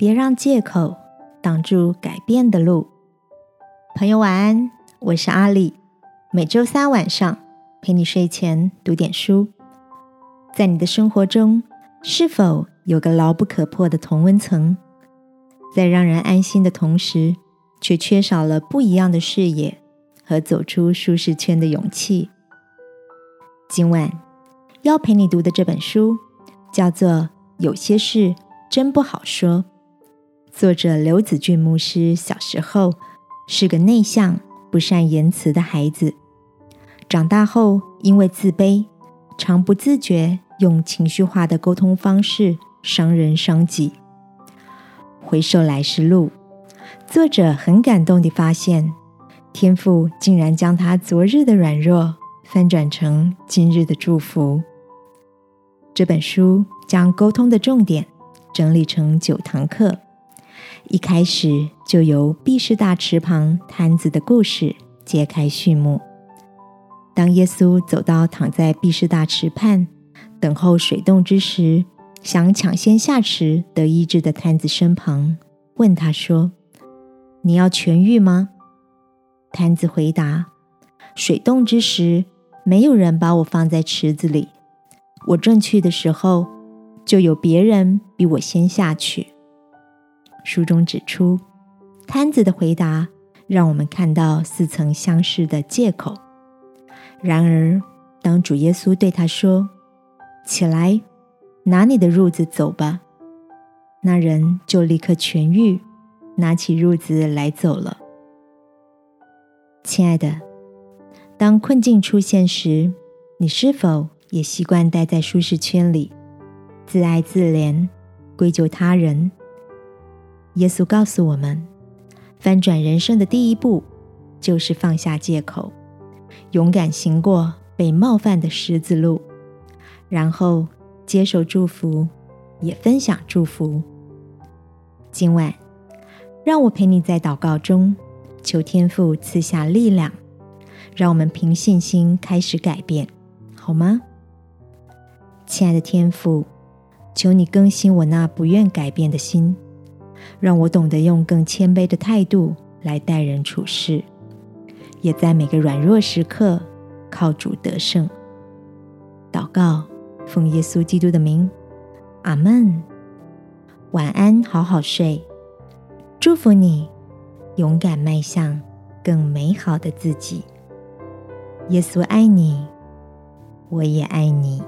别让借口挡住改变的路。朋友晚安，我是阿里。每周三晚上陪你睡前读点书。在你的生活中，是否有个牢不可破的同温层，在让人安心的同时，却缺少了不一样的视野和走出舒适圈的勇气？今晚要陪你读的这本书叫做《有些事真不好说》。作者刘子俊牧师小时候是个内向、不善言辞的孩子，长大后因为自卑，常不自觉用情绪化的沟通方式伤人伤己。回首来时路，作者很感动地发现，天父竟然将他昨日的软弱翻转成今日的祝福。这本书将沟通的重点整理成九堂课。一开始就由毕士大池旁摊子的故事揭开序幕。当耶稣走到躺在毕士大池畔等候水冻之时，想抢先下池得医治的摊子身旁，问他说：“你要痊愈吗？”摊子回答：“水冻之时，没有人把我放在池子里。我正去的时候，就有别人比我先下去。”书中指出，摊子的回答让我们看到似曾相识的借口。然而，当主耶稣对他说：“起来，拿你的褥子走吧。”那人就立刻痊愈，拿起褥子来走了。亲爱的，当困境出现时，你是否也习惯待在舒适圈里，自爱自怜，归咎他人？耶稣告诉我们，翻转人生的第一步就是放下借口，勇敢行过被冒犯的十字路，然后接受祝福，也分享祝福。今晚，让我陪你在祷告中求天父赐下力量，让我们凭信心开始改变，好吗？亲爱的天父，求你更新我那不愿改变的心。让我懂得用更谦卑的态度来待人处事，也在每个软弱时刻靠主得胜。祷告，奉耶稣基督的名，阿门。晚安，好好睡。祝福你，勇敢迈向更美好的自己。耶稣爱你，我也爱你。